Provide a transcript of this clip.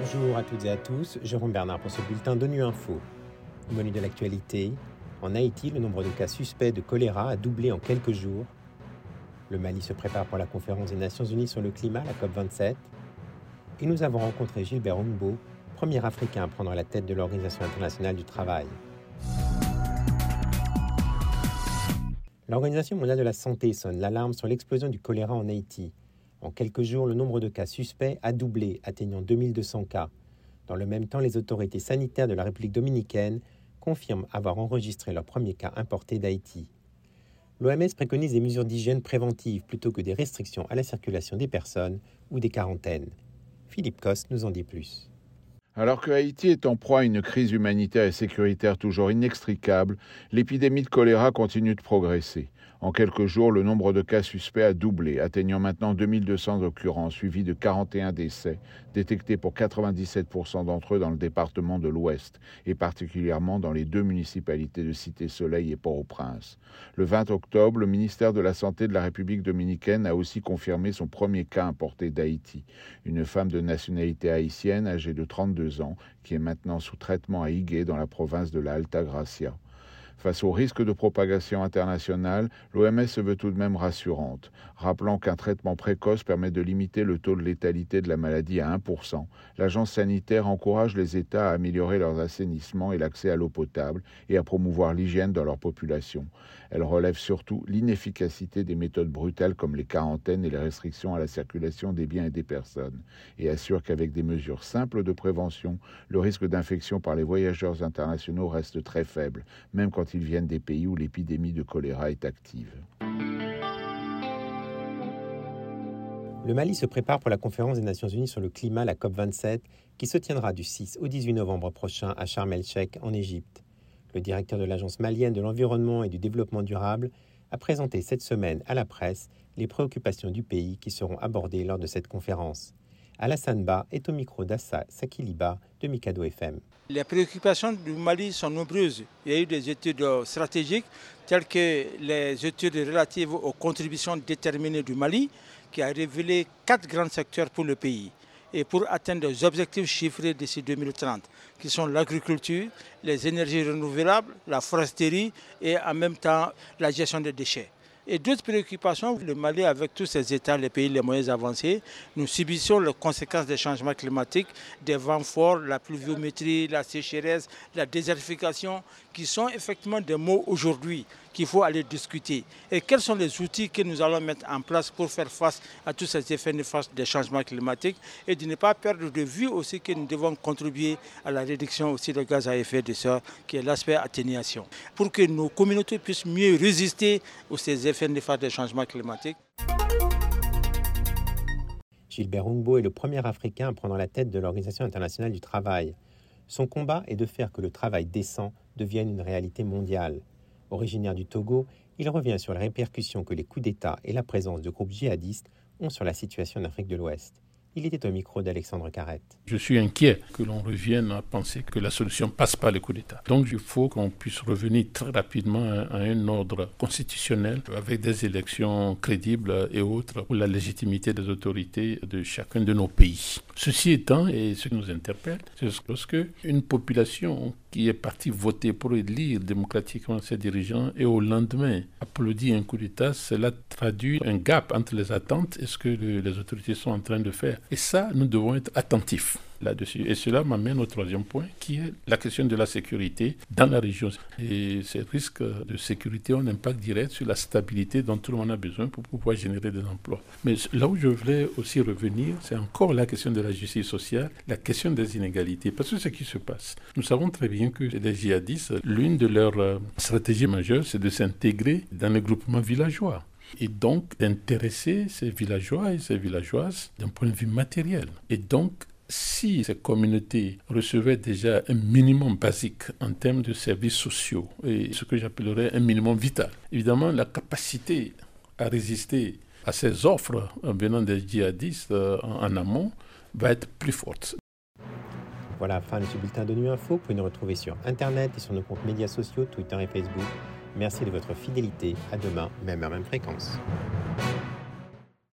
Bonjour à toutes et à tous, Jérôme Bernard pour ce bulletin d'ONU Info. Au menu de l'actualité, en Haïti, le nombre de cas suspects de choléra a doublé en quelques jours. Le Mali se prépare pour la conférence des Nations Unies sur le climat, la COP27. Et nous avons rencontré Gilbert Humbo, premier Africain à prendre la tête de l'Organisation internationale du travail. L'Organisation mondiale de la santé sonne l'alarme sur l'explosion du choléra en Haïti. En quelques jours, le nombre de cas suspects a doublé, atteignant 2200 cas. Dans le même temps, les autorités sanitaires de la République dominicaine confirment avoir enregistré leur premier cas importé d'Haïti. L'OMS préconise des mesures d'hygiène préventives plutôt que des restrictions à la circulation des personnes ou des quarantaines. Philippe Coste nous en dit plus. Alors que Haïti est en proie à une crise humanitaire et sécuritaire toujours inextricable, l'épidémie de choléra continue de progresser. En quelques jours, le nombre de cas suspects a doublé, atteignant maintenant 2200 occurrences, suivies de 41 décès, détectés pour 97% d'entre eux dans le département de l'Ouest, et particulièrement dans les deux municipalités de Cité-Soleil et Port-au-Prince. Le 20 octobre, le ministère de la Santé de la République dominicaine a aussi confirmé son premier cas importé d'Haïti, une femme de nationalité haïtienne âgée de 32 qui est maintenant sous traitement à Higué dans la province de la Alta Gracia. Face au risque de propagation internationale, l'OMS se veut tout de même rassurante, rappelant qu'un traitement précoce permet de limiter le taux de létalité de la maladie à 1%. L'agence sanitaire encourage les États à améliorer leurs assainissements et l'accès à l'eau potable et à promouvoir l'hygiène dans leur population. Elle relève surtout l'inefficacité des méthodes brutales comme les quarantaines et les restrictions à la circulation des biens et des personnes, et assure qu'avec des mesures simples de prévention, le risque d'infection par les voyageurs internationaux reste très faible, même quand ils viennent des pays où l'épidémie de choléra est active. Le Mali se prépare pour la conférence des Nations Unies sur le climat, la COP27, qui se tiendra du 6 au 18 novembre prochain à Sharm el-Sheikh, en Égypte. Le directeur de l'Agence malienne de l'environnement et du développement durable a présenté cette semaine à la presse les préoccupations du pays qui seront abordées lors de cette conférence. Alassane Ba est au micro d'Assa Sakiliba de Mikado FM. Les préoccupations du Mali sont nombreuses. Il y a eu des études stratégiques telles que les études relatives aux contributions déterminées du Mali qui a révélé quatre grands secteurs pour le pays et pour atteindre des objectifs chiffrés d'ici 2030, qui sont l'agriculture, les énergies renouvelables, la foresterie et en même temps la gestion des déchets. Et d'autres préoccupations, le Mali, avec tous ces États, les pays les moyens avancés, nous subissons les conséquences des changements climatiques, des vents forts, la pluviométrie, la sécheresse, la désertification, qui sont effectivement des mots aujourd'hui qu'il faut aller discuter. Et quels sont les outils que nous allons mettre en place pour faire face à tous ces effets néfastes des changements climatiques et de ne pas perdre de vue aussi que nous devons contribuer à la réduction aussi des gaz à effet de serre, qui est l'aspect atténuation, pour que nos communautés puissent mieux résister aux ces effets néfastes des changements climatiques. Gilbert Humbo est le premier Africain à prendre la tête de l'Organisation internationale du travail. Son combat est de faire que le travail décent devienne une réalité mondiale. Originaire du Togo, il revient sur les répercussions que les coups d'État et la présence de groupes djihadistes ont sur la situation en Afrique de l'Ouest. Il était au micro d'Alexandre Carrette. Je suis inquiet que l'on revienne à penser que la solution passe par les coups d'État. Donc il faut qu'on puisse revenir très rapidement à un ordre constitutionnel avec des élections crédibles et autres pour la légitimité des autorités de chacun de nos pays. Ceci étant, et ce qui nous interpelle, c'est lorsque une population qui est partie voter pour élire démocratiquement ses dirigeants et au lendemain applaudit un coup d'État, cela traduit un gap entre les attentes et ce que les autorités sont en train de faire. Et ça, nous devons être attentifs Et cela m'amène au troisième point, qui est la question de la sécurité dans la région. Et ces risques de sécurité ont un impact direct sur la stabilité dont tout le monde a besoin pour pouvoir générer des emplois. Mais là où je voulais aussi revenir, c'est encore la question de la justice sociale, la question des inégalités. Parce que ce qui se passe, nous savons très bien que les djihadistes, l'une de leurs euh, stratégies majeures, c'est de s'intégrer dans les groupements villageois et donc d'intéresser ces villageois et ces villageoises d'un point de vue matériel. Et donc si ces communautés recevaient déjà un minimum basique en termes de services sociaux et ce que j'appellerais un minimum vital, évidemment la capacité à résister à ces offres venant des djihadistes euh, en amont va être plus forte. Voilà, fin de ce bulletin de Nuit Info. Vous pouvez nous retrouver sur Internet et sur nos comptes médias sociaux, Twitter et Facebook. Merci de votre fidélité. À demain, même heure, même fréquence.